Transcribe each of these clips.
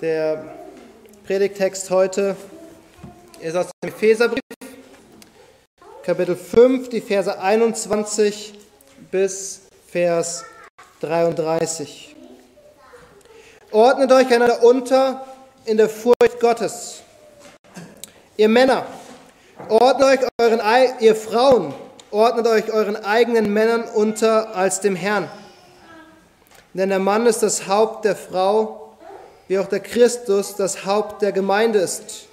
Der Predigtext heute ist aus dem Epheserbrief, Kapitel 5, die Verse 21 bis Vers 33. Ordnet euch einander unter in der Furcht Gottes. Ihr Männer, ordnet euch euren, ihr Frauen, ordnet euch euren eigenen Männern unter als dem Herrn. Denn der Mann ist das Haupt der Frau, wie auch der Christus das Haupt der Gemeinde ist.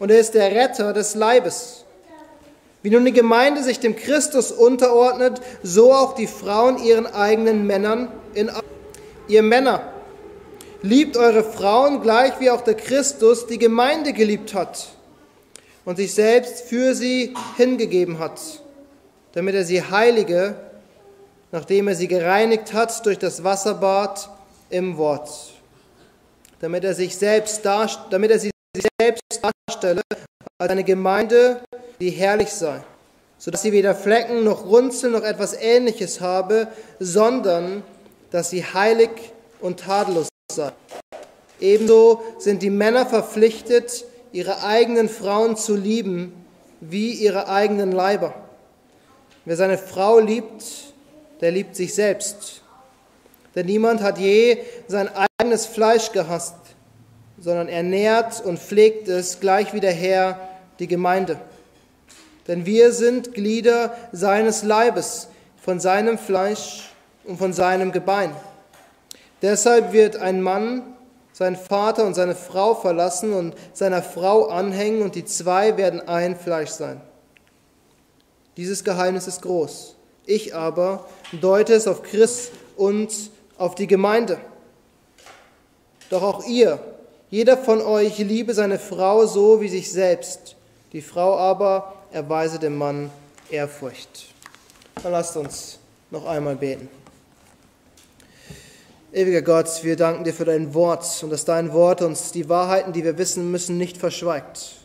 Und er ist der Retter des Leibes. Wie nun die Gemeinde sich dem Christus unterordnet, so auch die Frauen ihren eigenen Männern in Ihr Männer, liebt eure Frauen gleich wie auch der Christus die Gemeinde geliebt hat und sich selbst für sie hingegeben hat, damit er sie heilige, nachdem er sie gereinigt hat durch das Wasserbad im Wort damit er sich selbst damit er sich selbst darstelle als eine Gemeinde, die herrlich sei, sodass sie weder Flecken noch Runzeln noch etwas Ähnliches habe, sondern dass sie heilig und tadellos sei. Ebenso sind die Männer verpflichtet, ihre eigenen Frauen zu lieben, wie ihre eigenen Leiber. Wer seine Frau liebt, der liebt sich selbst. Denn niemand hat je sein eigenes Fleisch gehasst, sondern er nährt und pflegt es gleich wie der Herr die Gemeinde. Denn wir sind Glieder seines Leibes, von seinem Fleisch und von seinem Gebein. Deshalb wird ein Mann seinen Vater und seine Frau verlassen und seiner Frau anhängen, und die zwei werden ein Fleisch sein. Dieses Geheimnis ist groß. Ich aber deute es auf Christ und auf die Gemeinde. Doch auch ihr, jeder von euch liebe seine Frau so wie sich selbst, die Frau aber erweise dem Mann Ehrfurcht. Dann lasst uns noch einmal beten. Ewiger Gott, wir danken dir für dein Wort und dass dein Wort uns die Wahrheiten, die wir wissen müssen, nicht verschweigt.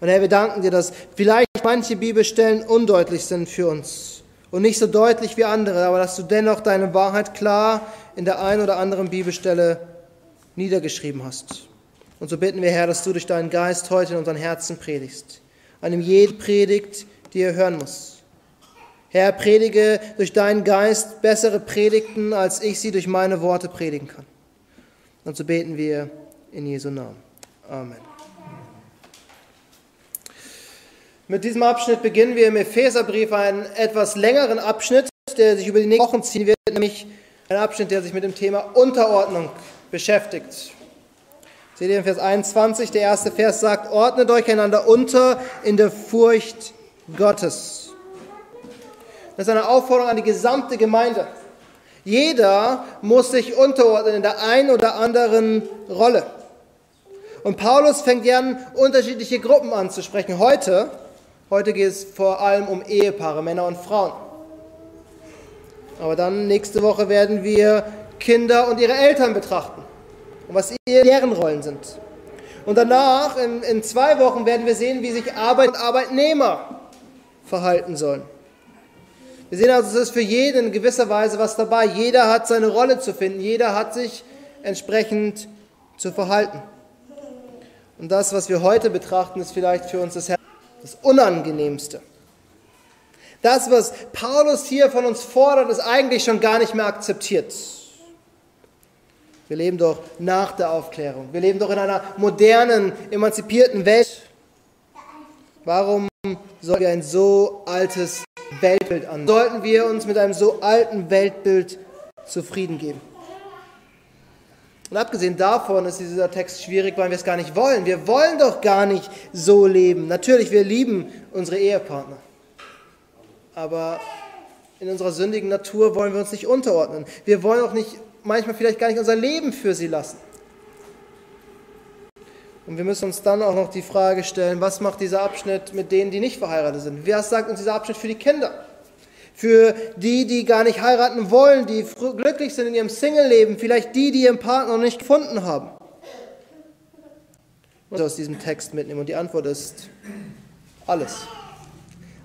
Und Herr, wir danken dir, dass vielleicht manche Bibelstellen undeutlich sind für uns und nicht so deutlich wie andere, aber dass du dennoch deine Wahrheit klar in der einen oder anderen Bibelstelle niedergeschrieben hast. Und so bitten wir, Herr, dass du durch deinen Geist heute in unseren Herzen predigst. An dem jede Predigt, die er hören muss. Herr, predige durch deinen Geist bessere Predigten, als ich sie durch meine Worte predigen kann. Und so beten wir in Jesu Namen. Amen. Mit diesem Abschnitt beginnen wir im Epheserbrief einen etwas längeren Abschnitt, der sich über die nächsten Wochen ziehen wird, nämlich ein Abschnitt, der sich mit dem Thema Unterordnung beschäftigt. Seht ihr in Vers 21, der erste Vers sagt, ordnet euch einander unter in der Furcht Gottes. Das ist eine Aufforderung an die gesamte Gemeinde. Jeder muss sich unterordnen in der einen oder anderen Rolle. Und Paulus fängt gern unterschiedliche Gruppen anzusprechen. Heute, heute geht es vor allem um Ehepaare, Männer und Frauen. Aber dann nächste Woche werden wir Kinder und ihre Eltern betrachten und was deren Rollen sind. Und danach, in, in zwei Wochen, werden wir sehen, wie sich Arbeit und Arbeitnehmer verhalten sollen. Wir sehen also, es ist für jeden in gewisser Weise was dabei. Jeder hat seine Rolle zu finden, jeder hat sich entsprechend zu verhalten. Und das, was wir heute betrachten, ist vielleicht für uns das, das Unangenehmste. Das, was Paulus hier von uns fordert, ist eigentlich schon gar nicht mehr akzeptiert. Wir leben doch nach der Aufklärung. Wir leben doch in einer modernen, emanzipierten Welt. Warum sollten wir ein so altes Weltbild an? Sollten wir uns mit einem so alten Weltbild zufrieden geben? Und abgesehen davon ist dieser Text schwierig, weil wir es gar nicht wollen. Wir wollen doch gar nicht so leben. Natürlich, wir lieben unsere Ehepartner. Aber in unserer sündigen Natur wollen wir uns nicht unterordnen. Wir wollen auch nicht manchmal vielleicht gar nicht unser Leben für sie lassen. Und wir müssen uns dann auch noch die Frage stellen, was macht dieser Abschnitt mit denen, die nicht verheiratet sind? Was sagt uns dieser Abschnitt für die Kinder? Für die, die gar nicht heiraten wollen, die glücklich sind in ihrem Single-Leben, vielleicht die, die ihren Partner noch nicht gefunden haben. Und aus diesem Text mitnehmen. Und die Antwort ist alles.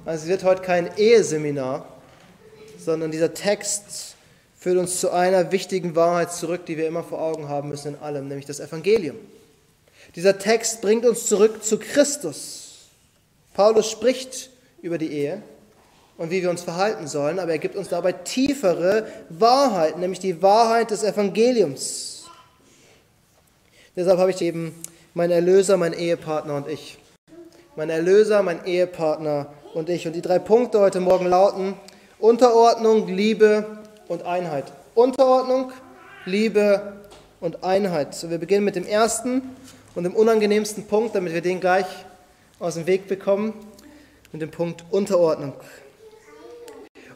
Also es wird heute kein Eheseminar, sondern dieser Text führt uns zu einer wichtigen Wahrheit zurück, die wir immer vor Augen haben müssen in allem, nämlich das Evangelium. Dieser Text bringt uns zurück zu Christus. Paulus spricht über die Ehe und wie wir uns verhalten sollen, aber er gibt uns dabei tiefere Wahrheiten, nämlich die Wahrheit des Evangeliums. Deshalb habe ich eben mein Erlöser, mein Ehepartner und ich. Mein Erlöser, mein Ehepartner und ich. Und die drei Punkte heute Morgen lauten Unterordnung, Liebe und Einheit. Unterordnung, Liebe und Einheit. So, wir beginnen mit dem ersten und dem unangenehmsten Punkt, damit wir den gleich aus dem Weg bekommen, mit dem Punkt Unterordnung.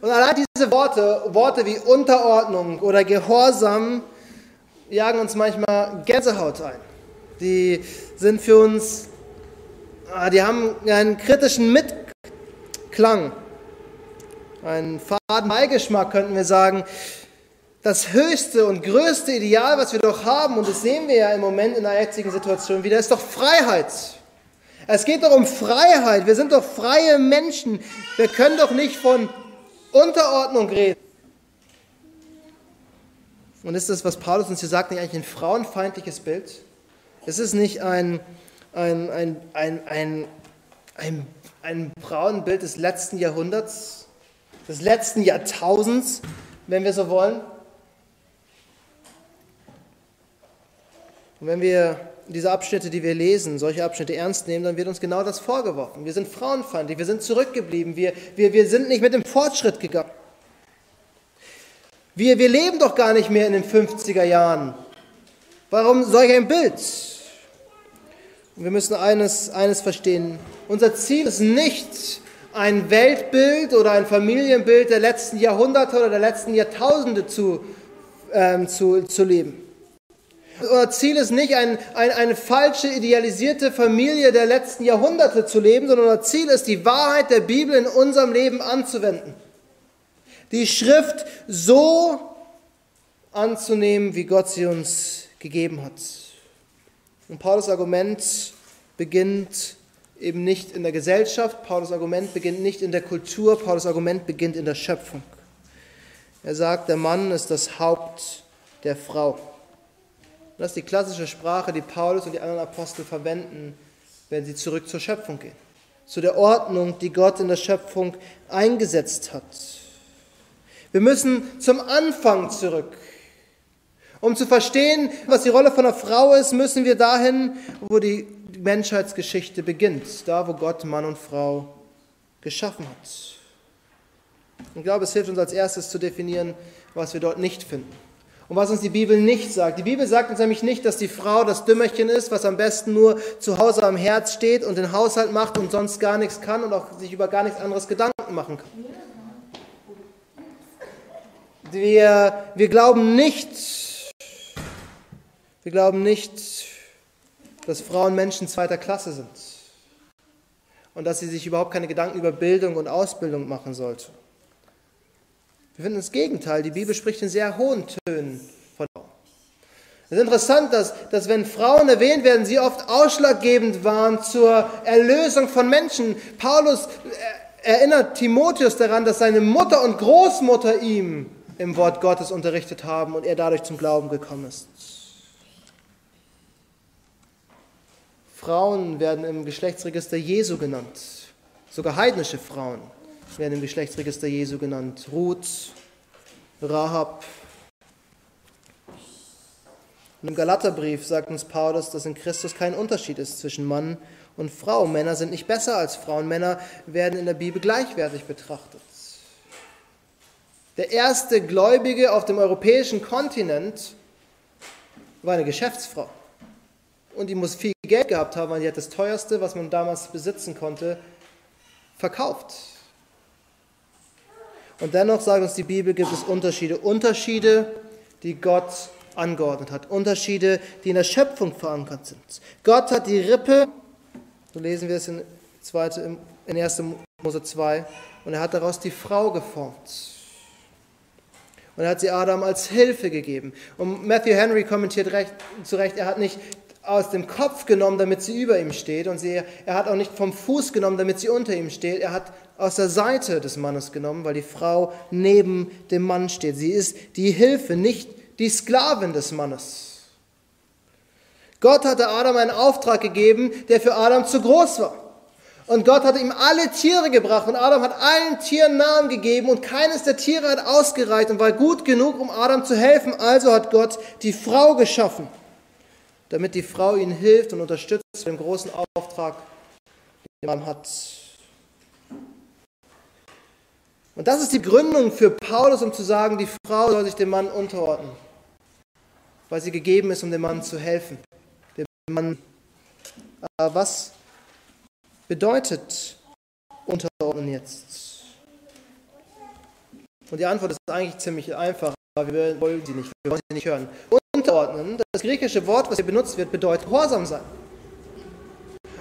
Und allein diese Worte, Worte wie Unterordnung oder Gehorsam, jagen uns manchmal Gänsehaut ein. Die sind für uns, ah, die haben einen kritischen Mitklang, einen faden Beigeschmack, könnten wir sagen. Das höchste und größte Ideal, was wir doch haben, und das sehen wir ja im Moment in der jetzigen Situation wieder, ist doch Freiheit. Es geht doch um Freiheit. Wir sind doch freie Menschen. Wir können doch nicht von Unterordnung reden. Und ist das, was Paulus uns hier sagt, nicht eigentlich ein frauenfeindliches Bild? Ist es nicht ein, ein, ein, ein, ein, ein, ein Frauenbild des letzten Jahrhunderts, des letzten Jahrtausends, wenn wir so wollen? Und wenn wir diese Abschnitte, die wir lesen, solche Abschnitte ernst nehmen, dann wird uns genau das vorgeworfen. Wir sind frauenfeindlich, wir sind zurückgeblieben, wir, wir, wir sind nicht mit dem Fortschritt gegangen. Wir, wir leben doch gar nicht mehr in den 50er Jahren. Warum solch ein Bild? Und wir müssen eines, eines verstehen. Unser Ziel ist nicht ein Weltbild oder ein Familienbild der letzten Jahrhunderte oder der letzten Jahrtausende zu, ähm, zu, zu leben. Unser Ziel ist nicht, ein, ein, eine falsche, idealisierte Familie der letzten Jahrhunderte zu leben, sondern unser Ziel ist, die Wahrheit der Bibel in unserem Leben anzuwenden. Die Schrift so anzunehmen, wie Gott sie uns gegeben hat. Und Paulus Argument beginnt eben nicht in der Gesellschaft, Paulus Argument beginnt nicht in der Kultur, Paulus Argument beginnt in der Schöpfung. Er sagt, der Mann ist das Haupt der Frau. Das ist die klassische Sprache, die Paulus und die anderen Apostel verwenden, wenn sie zurück zur Schöpfung gehen. Zu der Ordnung, die Gott in der Schöpfung eingesetzt hat. Wir müssen zum Anfang zurück. Um zu verstehen, was die Rolle von der Frau ist, müssen wir dahin, wo die Menschheitsgeschichte beginnt. Da, wo Gott Mann und Frau geschaffen hat. Ich glaube, es hilft uns als erstes zu definieren, was wir dort nicht finden. Und was uns die Bibel nicht sagt. Die Bibel sagt uns nämlich nicht, dass die Frau das Dümmerchen ist, was am besten nur zu Hause am Herz steht und den Haushalt macht und sonst gar nichts kann und auch sich über gar nichts anderes Gedanken machen kann. Wir, wir glauben nicht, wir glauben nicht, dass Frauen Menschen zweiter Klasse sind und dass sie sich überhaupt keine Gedanken über Bildung und Ausbildung machen sollte. Wir finden das Gegenteil. Die Bibel spricht in sehr hohen Tönen von Frauen. Es ist interessant, dass, dass wenn Frauen erwähnt werden, sie oft ausschlaggebend waren zur Erlösung von Menschen. Paulus erinnert Timotheus daran, dass seine Mutter und Großmutter ihm im Wort Gottes unterrichtet haben und er dadurch zum Glauben gekommen ist. Frauen werden im Geschlechtsregister Jesu genannt, sogar heidnische Frauen werden im Geschlechtsregister Jesu genannt. Ruth, Rahab. Und im Galaterbrief sagt uns Paulus, dass in Christus kein Unterschied ist zwischen Mann und Frau. Männer sind nicht besser als Frauen. Männer werden in der Bibel gleichwertig betrachtet. Der erste Gläubige auf dem europäischen Kontinent war eine Geschäftsfrau. Und die muss viel Geld gehabt haben, weil die hat das teuerste, was man damals besitzen konnte, verkauft. Und dennoch sagt uns die Bibel, gibt es Unterschiede. Unterschiede, die Gott angeordnet hat. Unterschiede, die in der Schöpfung verankert sind. Gott hat die Rippe, so lesen wir es in, 2, in 1. Mose 2, und er hat daraus die Frau geformt. Und er hat sie Adam als Hilfe gegeben. Und Matthew Henry kommentiert recht, zu Recht, er hat nicht aus dem Kopf genommen, damit sie über ihm steht. Und sie, er hat auch nicht vom Fuß genommen, damit sie unter ihm steht. Er hat aus der Seite des Mannes genommen, weil die Frau neben dem Mann steht. Sie ist die Hilfe, nicht die Sklavin des Mannes. Gott hatte Adam einen Auftrag gegeben, der für Adam zu groß war. Und Gott hatte ihm alle Tiere gebracht und Adam hat allen Tieren Namen gegeben und keines der Tiere hat ausgereicht und war gut genug, um Adam zu helfen. Also hat Gott die Frau geschaffen, damit die Frau ihn hilft und unterstützt für den großen Auftrag, den Adam hat. Und das ist die Gründung für Paulus, um zu sagen, die Frau soll sich dem Mann unterordnen, weil sie gegeben ist, um dem Mann zu helfen. Dem Mann, äh, was bedeutet unterordnen jetzt? Und die Antwort ist eigentlich ziemlich einfach, aber wir wollen sie nicht, wir wollen sie nicht hören. Unterordnen, das griechische Wort, was hier benutzt wird, bedeutet Gehorsam sein.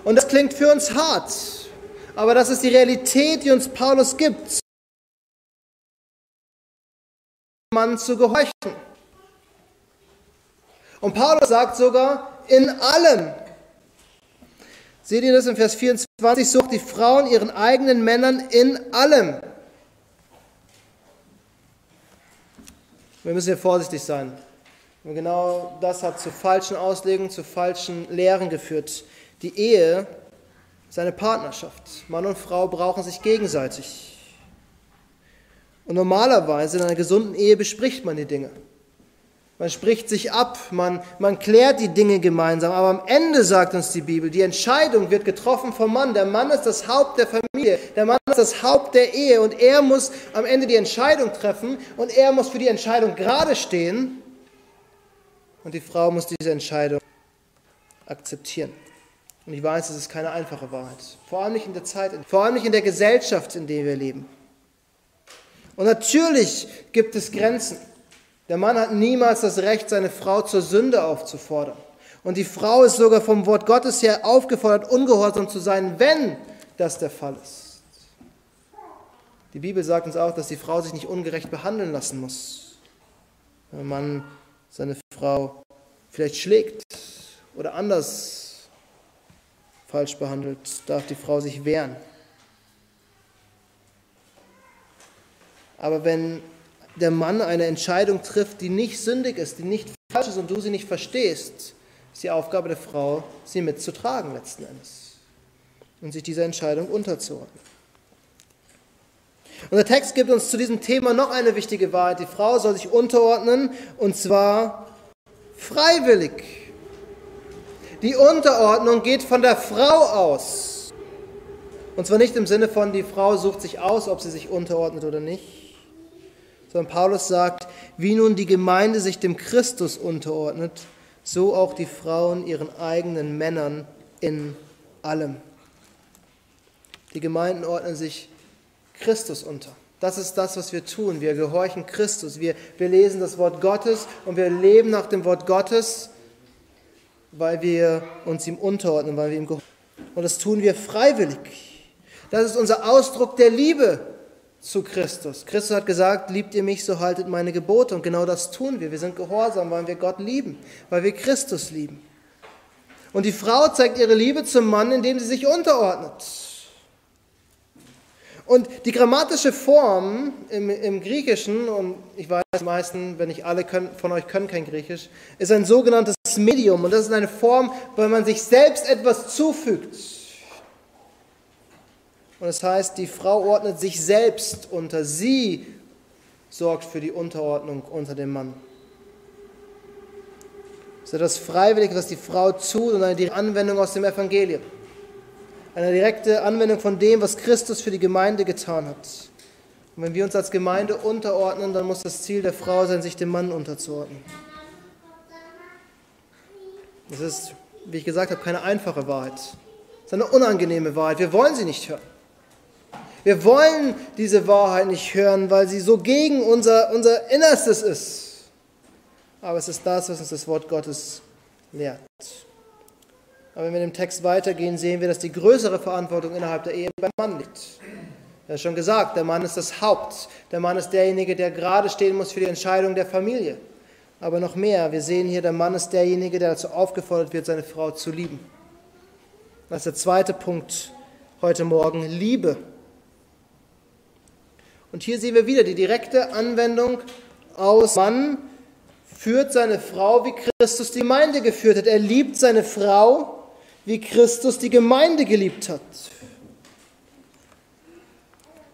Und das klingt für uns hart, aber das ist die Realität, die uns Paulus gibt. Mann zu gehorchen. Und Paulus sagt sogar, in allem. Seht ihr das in Vers 24? Sucht die Frauen ihren eigenen Männern in allem. Wir müssen hier vorsichtig sein. Und genau das hat zu falschen Auslegungen, zu falschen Lehren geführt. Die Ehe ist eine Partnerschaft. Mann und Frau brauchen sich gegenseitig. Und normalerweise in einer gesunden Ehe bespricht man die Dinge. Man spricht sich ab, man, man klärt die Dinge gemeinsam. Aber am Ende sagt uns die Bibel, die Entscheidung wird getroffen vom Mann. Der Mann ist das Haupt der Familie. Der Mann ist das Haupt der Ehe. Und er muss am Ende die Entscheidung treffen. Und er muss für die Entscheidung gerade stehen. Und die Frau muss diese Entscheidung akzeptieren. Und ich weiß, es ist keine einfache Wahrheit. Vor allem nicht in der Zeit, vor allem nicht in der Gesellschaft, in der wir leben. Und natürlich gibt es Grenzen. Der Mann hat niemals das Recht, seine Frau zur Sünde aufzufordern. Und die Frau ist sogar vom Wort Gottes her aufgefordert, ungehorsam zu sein, wenn das der Fall ist. Die Bibel sagt uns auch, dass die Frau sich nicht ungerecht behandeln lassen muss. Wenn ein Mann seine Frau vielleicht schlägt oder anders falsch behandelt, darf die Frau sich wehren. Aber wenn der Mann eine Entscheidung trifft, die nicht sündig ist, die nicht falsch ist und du sie nicht verstehst, ist die Aufgabe der Frau, sie mitzutragen letzten Endes und sich dieser Entscheidung unterzuordnen. Und der Text gibt uns zu diesem Thema noch eine wichtige Wahrheit. Die Frau soll sich unterordnen und zwar freiwillig. Die Unterordnung geht von der Frau aus. Und zwar nicht im Sinne von, die Frau sucht sich aus, ob sie sich unterordnet oder nicht, sondern Paulus sagt, wie nun die Gemeinde sich dem Christus unterordnet, so auch die Frauen ihren eigenen Männern in allem. Die Gemeinden ordnen sich Christus unter. Das ist das, was wir tun. Wir gehorchen Christus. Wir, wir lesen das Wort Gottes und wir leben nach dem Wort Gottes, weil wir uns ihm unterordnen, weil wir ihm gehorchen. Und das tun wir freiwillig. Das ist unser Ausdruck der Liebe zu Christus. Christus hat gesagt, liebt ihr mich, so haltet meine Gebote. Und genau das tun wir. Wir sind gehorsam, weil wir Gott lieben, weil wir Christus lieben. Und die Frau zeigt ihre Liebe zum Mann, indem sie sich unterordnet. Und die grammatische Form im, im Griechischen, und ich weiß, die meisten, wenn nicht alle können, von euch können kein Griechisch, ist ein sogenanntes Medium. Und das ist eine Form, weil man sich selbst etwas zufügt. Und das heißt, die Frau ordnet sich selbst unter. Sie sorgt für die Unterordnung unter dem Mann. Das ist etwas Freiwilliges, was die Frau tut und eine direkte Anwendung aus dem Evangelium. Eine direkte Anwendung von dem, was Christus für die Gemeinde getan hat. Und wenn wir uns als Gemeinde unterordnen, dann muss das Ziel der Frau sein, sich dem Mann unterzuordnen. Das ist, wie ich gesagt habe, keine einfache Wahrheit. Es ist eine unangenehme Wahrheit. Wir wollen sie nicht hören. Wir wollen diese Wahrheit nicht hören, weil sie so gegen unser, unser Innerstes ist. Aber es ist das, was uns das Wort Gottes lehrt. Aber wenn wir im Text weitergehen, sehen wir, dass die größere Verantwortung innerhalb der Ehe beim Mann liegt. Er hat schon gesagt, der Mann ist das Haupt. Der Mann ist derjenige, der gerade stehen muss für die Entscheidung der Familie. Aber noch mehr, wir sehen hier, der Mann ist derjenige, der dazu aufgefordert wird, seine Frau zu lieben. Das ist der zweite Punkt heute Morgen, Liebe. Und hier sehen wir wieder die direkte Anwendung aus Mann führt seine Frau, wie Christus die Gemeinde geführt hat. Er liebt seine Frau, wie Christus die Gemeinde geliebt hat.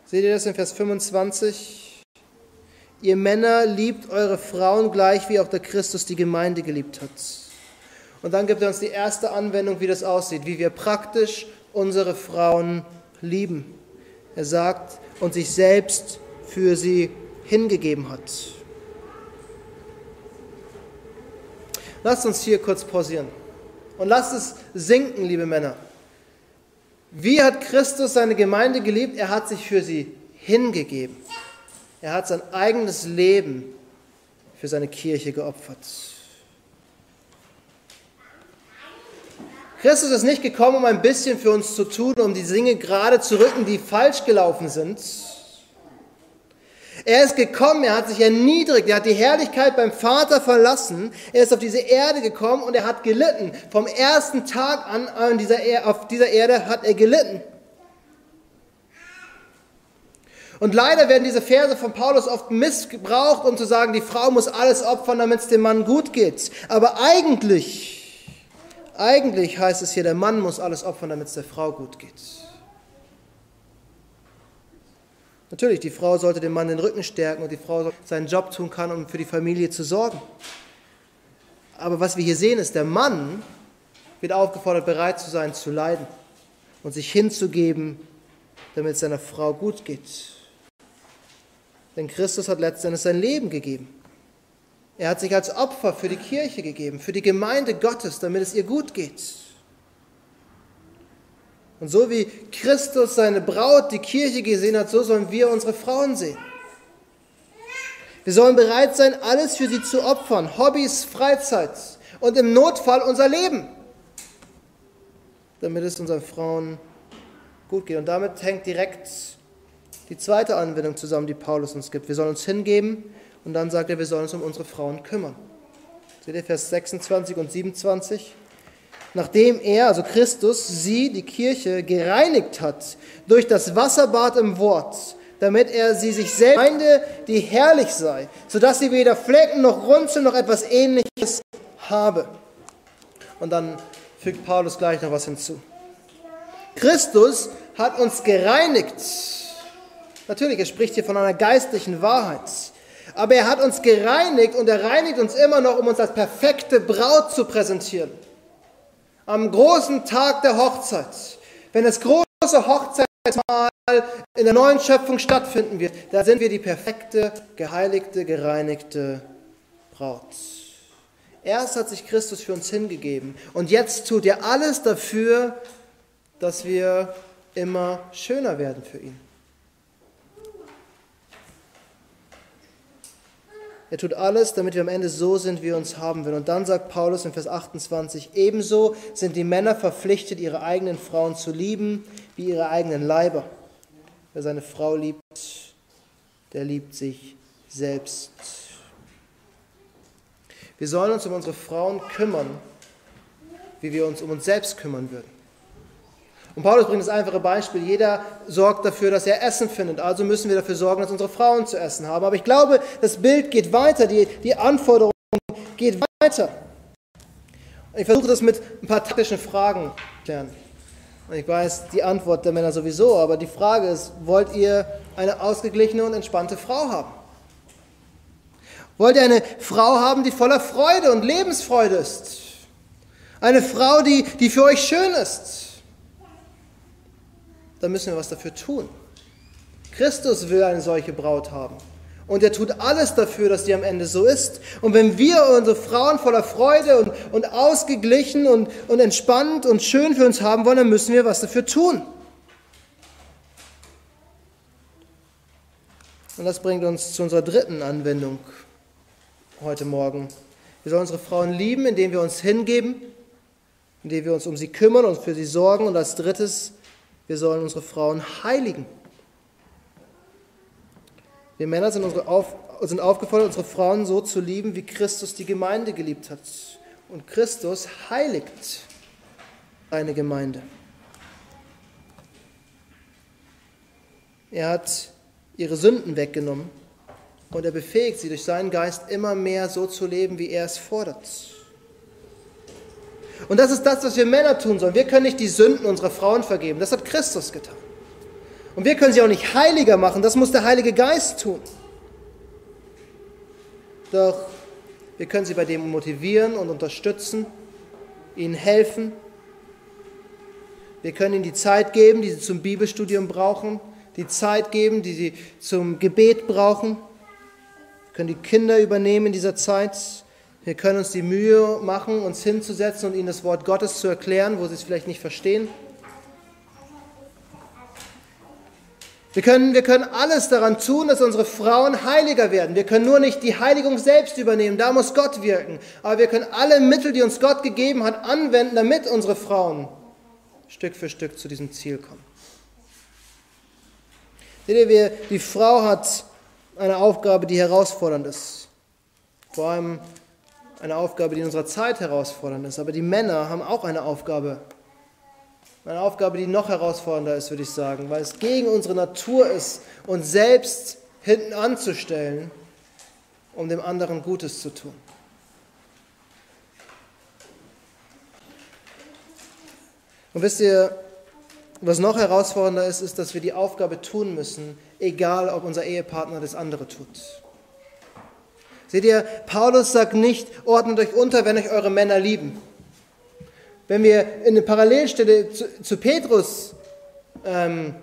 Seht ihr das in Vers 25? Ihr Männer liebt eure Frauen gleich, wie auch der Christus die Gemeinde geliebt hat. Und dann gibt er uns die erste Anwendung, wie das aussieht, wie wir praktisch unsere Frauen lieben. Er sagt, und sich selbst für sie hingegeben hat. Lasst uns hier kurz pausieren und lasst es sinken, liebe Männer. Wie hat Christus seine Gemeinde geliebt? Er hat sich für sie hingegeben. Er hat sein eigenes Leben für seine Kirche geopfert. Christus ist nicht gekommen, um ein bisschen für uns zu tun, um die Dinge gerade zu rücken, die falsch gelaufen sind, er ist gekommen, er hat sich erniedrigt, er hat die Herrlichkeit beim Vater verlassen, er ist auf diese Erde gekommen und er hat gelitten. Vom ersten Tag an, dieser, auf dieser Erde hat er gelitten. Und leider werden diese Verse von Paulus oft missbraucht, um zu sagen, die Frau muss alles opfern, damit es dem Mann gut geht. Aber eigentlich, eigentlich heißt es hier, der Mann muss alles opfern, damit es der Frau gut geht. Natürlich, die Frau sollte dem Mann den Rücken stärken und die Frau seinen Job tun kann, um für die Familie zu sorgen. Aber was wir hier sehen, ist, der Mann wird aufgefordert, bereit zu sein, zu leiden und sich hinzugeben, damit es seiner Frau gut geht. Denn Christus hat letztendlich sein Leben gegeben. Er hat sich als Opfer für die Kirche gegeben, für die Gemeinde Gottes, damit es ihr gut geht. Und so wie Christus seine Braut, die Kirche gesehen hat, so sollen wir unsere Frauen sehen. Wir sollen bereit sein, alles für sie zu opfern, Hobbys, Freizeit und im Notfall unser Leben, damit es unseren Frauen gut geht. Und damit hängt direkt die zweite Anwendung zusammen, die Paulus uns gibt. Wir sollen uns hingeben und dann sagt er, wir sollen uns um unsere Frauen kümmern. Seht ihr Vers 26 und 27? nachdem er, also Christus, sie, die Kirche, gereinigt hat durch das Wasserbad im Wort, damit er sie sich selbst, Gemeinde, die herrlich sei, sodass sie weder Flecken noch Runzeln noch etwas ähnliches habe. Und dann fügt Paulus gleich noch was hinzu. Christus hat uns gereinigt. Natürlich, er spricht hier von einer geistlichen Wahrheit. Aber er hat uns gereinigt und er reinigt uns immer noch, um uns als perfekte Braut zu präsentieren am großen Tag der Hochzeit, wenn das große Hochzeitsmahl in der neuen Schöpfung stattfinden wird, da sind wir die perfekte, geheiligte, gereinigte Braut. Erst hat sich Christus für uns hingegeben und jetzt tut er alles dafür, dass wir immer schöner werden für ihn. Er tut alles, damit wir am Ende so sind, wie er uns haben will. Und dann sagt Paulus in Vers 28, ebenso sind die Männer verpflichtet, ihre eigenen Frauen zu lieben, wie ihre eigenen Leiber. Wer seine Frau liebt, der liebt sich selbst. Wir sollen uns um unsere Frauen kümmern, wie wir uns um uns selbst kümmern würden. Und Paulus bringt das einfache Beispiel, jeder sorgt dafür, dass er Essen findet, also müssen wir dafür sorgen, dass unsere Frauen zu essen haben. Aber ich glaube, das Bild geht weiter, die, die Anforderung geht weiter. Und ich versuche das mit ein paar taktischen Fragen zu klären. Und ich weiß die Antwort der Männer sowieso, aber die Frage ist, wollt ihr eine ausgeglichene und entspannte Frau haben? Wollt ihr eine Frau haben, die voller Freude und Lebensfreude ist? Eine Frau, die, die für euch schön ist? Dann müssen wir was dafür tun. Christus will eine solche Braut haben. Und er tut alles dafür, dass die am Ende so ist. Und wenn wir unsere Frauen voller Freude und, und ausgeglichen und, und entspannt und schön für uns haben wollen, dann müssen wir was dafür tun. Und das bringt uns zu unserer dritten Anwendung heute Morgen. Wir sollen unsere Frauen lieben, indem wir uns hingeben, indem wir uns um sie kümmern und für sie sorgen. Und als drittes wir sollen unsere Frauen heiligen. Wir Männer sind, auf, sind aufgefordert, unsere Frauen so zu lieben, wie Christus die Gemeinde geliebt hat. Und Christus heiligt eine Gemeinde. Er hat ihre Sünden weggenommen und er befähigt sie durch seinen Geist immer mehr so zu leben, wie er es fordert. Und das ist das, was wir Männer tun sollen. Wir können nicht die Sünden unserer Frauen vergeben. Das hat Christus getan. Und wir können sie auch nicht heiliger machen. Das muss der Heilige Geist tun. Doch wir können sie bei dem motivieren und unterstützen, ihnen helfen. Wir können ihnen die Zeit geben, die sie zum Bibelstudium brauchen, die Zeit geben, die sie zum Gebet brauchen. Wir können die Kinder übernehmen in dieser Zeit. Wir können uns die Mühe machen, uns hinzusetzen und ihnen das Wort Gottes zu erklären, wo sie es vielleicht nicht verstehen. Wir können, wir können alles daran tun, dass unsere Frauen heiliger werden. Wir können nur nicht die Heiligung selbst übernehmen, da muss Gott wirken. Aber wir können alle Mittel, die uns Gott gegeben hat, anwenden, damit unsere Frauen Stück für Stück zu diesem Ziel kommen. Seht ihr, die Frau hat eine Aufgabe, die herausfordernd ist. Vor allem eine Aufgabe, die in unserer Zeit herausfordernd ist. Aber die Männer haben auch eine Aufgabe, eine Aufgabe, die noch herausfordernder ist, würde ich sagen, weil es gegen unsere Natur ist, uns selbst hinten anzustellen, um dem anderen Gutes zu tun. Und wisst ihr, was noch herausfordernder ist, ist, dass wir die Aufgabe tun müssen, egal ob unser Ehepartner das andere tut. Seht ihr, Paulus sagt nicht, ordnet euch unter, wenn euch eure Männer lieben. Wenn wir in eine Parallelstelle zu, zu Petrus ähm,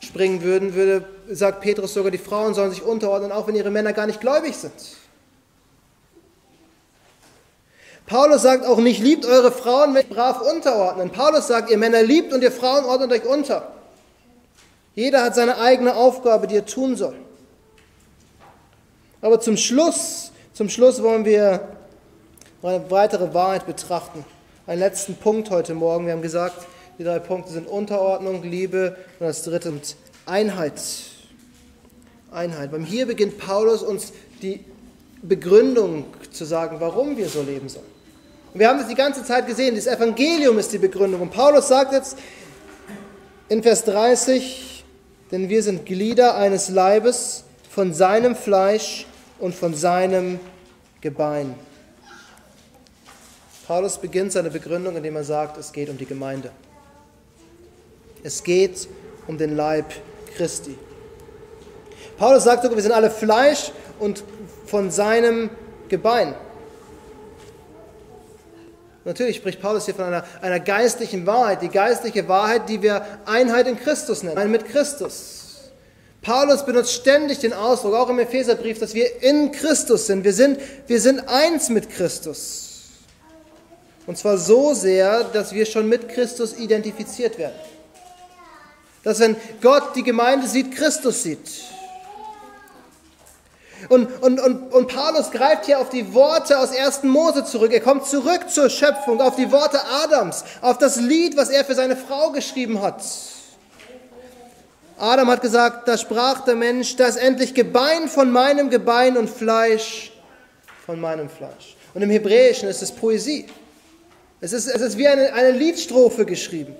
springen würden, würde, sagt Petrus sogar, die Frauen sollen sich unterordnen, auch wenn ihre Männer gar nicht gläubig sind. Paulus sagt auch nicht, liebt eure Frauen, wenn brav unterordnen. Paulus sagt, ihr Männer liebt und ihr Frauen ordnet euch unter. Jeder hat seine eigene Aufgabe, die er tun soll. Aber zum Schluss, zum Schluss wollen wir eine weitere Wahrheit betrachten einen letzten Punkt heute Morgen. Wir haben gesagt, die drei Punkte sind Unterordnung, Liebe und das dritte sind Einheit. Einheit. Beim hier beginnt Paulus uns die Begründung zu sagen, warum wir so leben sollen. Und wir haben das die ganze Zeit gesehen, das Evangelium ist die Begründung. Und Paulus sagt jetzt in Vers 30, denn wir sind Glieder eines Leibes von seinem Fleisch und von seinem Gebein. Paulus beginnt seine Begründung, indem er sagt, es geht um die Gemeinde. Es geht um den Leib Christi. Paulus sagt sogar, wir sind alle Fleisch und von seinem Gebein. Natürlich spricht Paulus hier von einer, einer geistlichen Wahrheit, die geistliche Wahrheit, die wir Einheit in Christus nennen, mit Christus. Paulus benutzt ständig den Ausdruck, auch im Epheserbrief, dass wir in Christus sind. Wir sind, wir sind eins mit Christus. Und zwar so sehr, dass wir schon mit Christus identifiziert werden. Dass wenn Gott die Gemeinde sieht, Christus sieht. Und, und, und, und Paulus greift hier auf die Worte aus 1. Mose zurück. Er kommt zurück zur Schöpfung, auf die Worte Adams, auf das Lied, was er für seine Frau geschrieben hat. Adam hat gesagt, da sprach der Mensch, das endlich Gebein von meinem Gebein und Fleisch von meinem Fleisch. Und im Hebräischen ist es Poesie. Es ist, es ist wie eine, eine Liedstrophe geschrieben.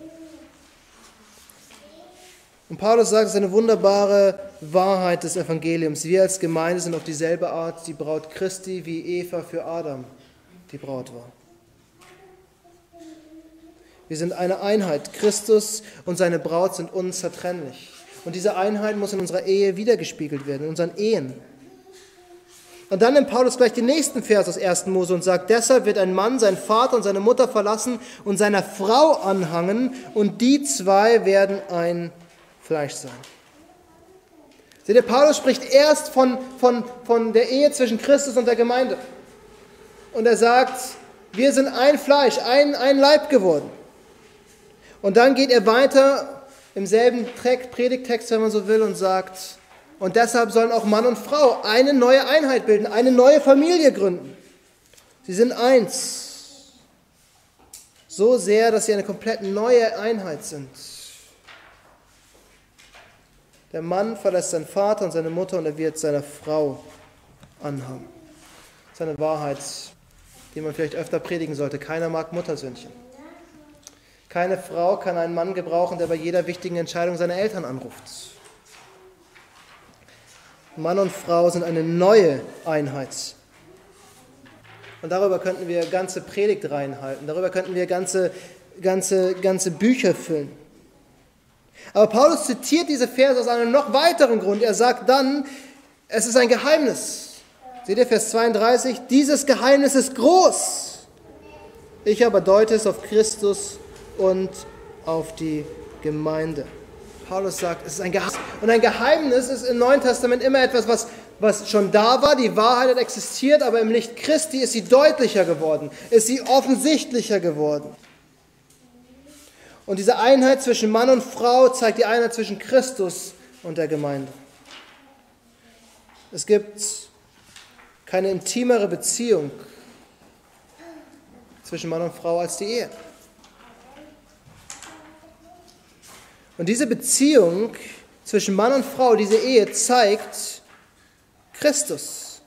Und Paulus sagt, es ist eine wunderbare Wahrheit des Evangeliums. Wir als Gemeinde sind auf dieselbe Art die Braut Christi, wie Eva für Adam die Braut war. Wir sind eine Einheit. Christus und seine Braut sind unzertrennlich. Und diese Einheit muss in unserer Ehe wiedergespiegelt werden, in unseren Ehen. Und dann nimmt Paulus gleich den nächsten Vers aus 1. Mose und sagt, deshalb wird ein Mann seinen Vater und seine Mutter verlassen und seiner Frau anhangen und die zwei werden ein Fleisch sein. Seht ihr, Paulus spricht erst von, von, von der Ehe zwischen Christus und der Gemeinde. Und er sagt, wir sind ein Fleisch, ein, ein Leib geworden. Und dann geht er weiter im selben Predigtext, wenn man so will, und sagt, und deshalb sollen auch Mann und Frau eine neue Einheit bilden, eine neue Familie gründen. Sie sind eins. So sehr, dass sie eine komplett neue Einheit sind. Der Mann verlässt seinen Vater und seine Mutter und er wird seiner Frau anhangen. Das ist eine Wahrheit, die man vielleicht öfter predigen sollte. Keiner mag Muttersündchen. Keine Frau kann einen Mann gebrauchen, der bei jeder wichtigen Entscheidung seine Eltern anruft. Mann und Frau sind eine neue Einheit. Und darüber könnten wir ganze Predigt reinhalten, darüber könnten wir ganze, ganze, ganze Bücher füllen. Aber Paulus zitiert diese Verse aus einem noch weiteren Grund. Er sagt dann, es ist ein Geheimnis. Seht ihr Vers 32? Dieses Geheimnis ist groß. Ich aber deute es auf Christus und auf die Gemeinde. Paulus sagt, es ist ein Geheimnis. Und ein Geheimnis ist im Neuen Testament immer etwas, was, was schon da war. Die Wahrheit hat existiert, aber im Licht Christi ist sie deutlicher geworden, ist sie offensichtlicher geworden. Und diese Einheit zwischen Mann und Frau zeigt die Einheit zwischen Christus und der Gemeinde. Es gibt keine intimere Beziehung zwischen Mann und Frau als die Ehe. Und diese Beziehung zwischen Mann und Frau, diese Ehe zeigt Christus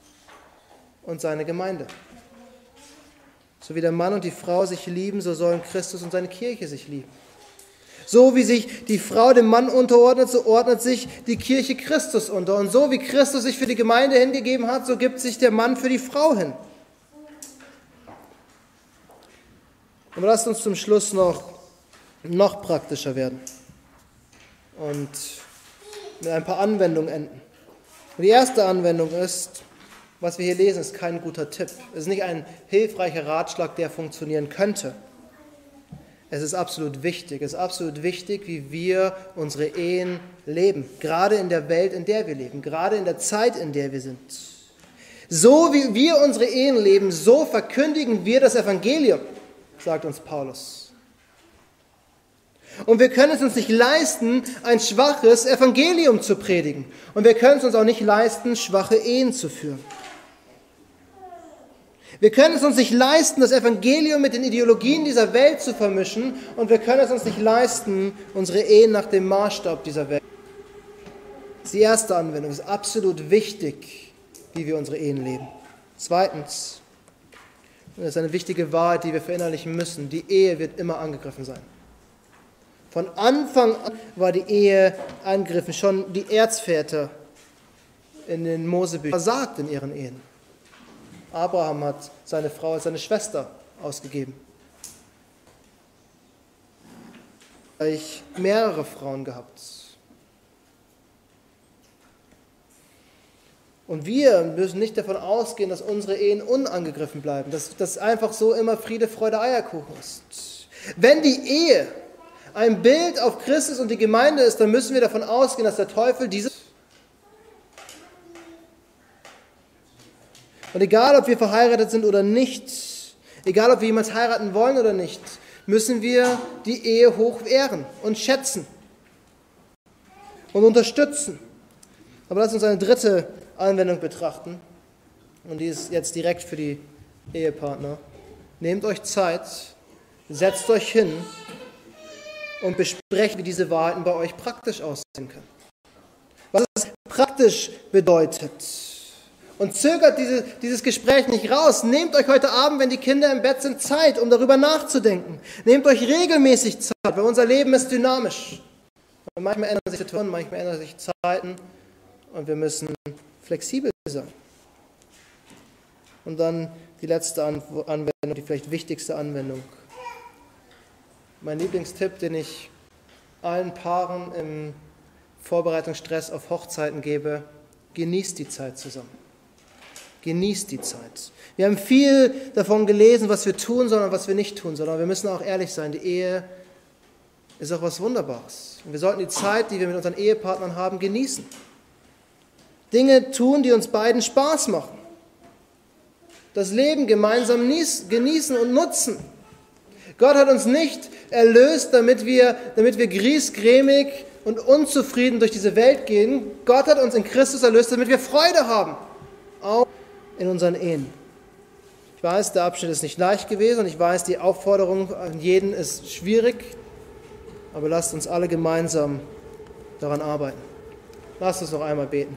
und seine Gemeinde. So wie der Mann und die Frau sich lieben, so sollen Christus und seine Kirche sich lieben. So wie sich die Frau dem Mann unterordnet, so ordnet sich die Kirche Christus unter. Und so wie Christus sich für die Gemeinde hingegeben hat, so gibt sich der Mann für die Frau hin. Und lasst uns zum Schluss noch, noch praktischer werden und mit ein paar Anwendungen enden. Und die erste Anwendung ist, was wir hier lesen, ist kein guter Tipp. Es ist nicht ein hilfreicher Ratschlag, der funktionieren könnte. Es ist absolut wichtig. Es ist absolut wichtig, wie wir unsere Ehen leben. Gerade in der Welt, in der wir leben. Gerade in der Zeit, in der wir sind. So wie wir unsere Ehen leben, so verkündigen wir das Evangelium, sagt uns Paulus. Und wir können es uns nicht leisten, ein schwaches Evangelium zu predigen. Und wir können es uns auch nicht leisten, schwache Ehen zu führen. Wir können es uns nicht leisten, das Evangelium mit den Ideologien dieser Welt zu vermischen. Und wir können es uns nicht leisten, unsere Ehen nach dem Maßstab dieser Welt. Das ist die erste Anwendung. Es ist absolut wichtig, wie wir unsere Ehen leben. Zweitens, und das ist eine wichtige Wahrheit, die wir verinnerlichen müssen, die Ehe wird immer angegriffen sein. Von Anfang an war die Ehe angegriffen. Schon die Erzväter in den Mosebüchern versagt in ihren Ehen. Abraham hat seine Frau als seine Schwester ausgegeben. Ich mehrere Frauen gehabt. Und wir müssen nicht davon ausgehen, dass unsere Ehen unangegriffen bleiben, dass das einfach so immer Friede, Freude, Eierkuchen ist. Wenn die Ehe ein Bild auf Christus und die Gemeinde ist, dann müssen wir davon ausgehen, dass der Teufel diese. Und egal, ob wir verheiratet sind oder nicht, egal, ob wir jemals heiraten wollen oder nicht, müssen wir die Ehe hoch ehren und schätzen und unterstützen. Aber lass uns eine dritte Anwendung betrachten. Und die ist jetzt direkt für die Ehepartner. Nehmt euch Zeit, setzt euch hin und besprechen, wie diese Wahrheiten bei euch praktisch aussehen können. Was es praktisch bedeutet. Und zögert diese, dieses Gespräch nicht raus. Nehmt euch heute Abend, wenn die Kinder im Bett sind, Zeit, um darüber nachzudenken. Nehmt euch regelmäßig Zeit, weil unser Leben ist dynamisch. Und manchmal ändern sich Situationen, manchmal ändern sich Zeiten und wir müssen flexibel sein. Und dann die letzte Anwendung, die vielleicht wichtigste Anwendung. Mein Lieblingstipp, den ich allen Paaren im Vorbereitungsstress auf Hochzeiten gebe, genießt die Zeit zusammen. Genießt die Zeit. Wir haben viel davon gelesen, was wir tun sollen und was wir nicht tun sollen. Aber wir müssen auch ehrlich sein, die Ehe ist auch was Wunderbares. Und wir sollten die Zeit, die wir mit unseren Ehepartnern haben, genießen. Dinge tun, die uns beiden Spaß machen. Das Leben gemeinsam genießen und nutzen. Gott hat uns nicht erlöst, damit wir, damit wir griesgrämig und unzufrieden durch diese Welt gehen. Gott hat uns in Christus erlöst, damit wir Freude haben, auch in unseren Ehen. Ich weiß, der Abschnitt ist nicht leicht gewesen und ich weiß, die Aufforderung an jeden ist schwierig, aber lasst uns alle gemeinsam daran arbeiten. Lasst uns noch einmal beten.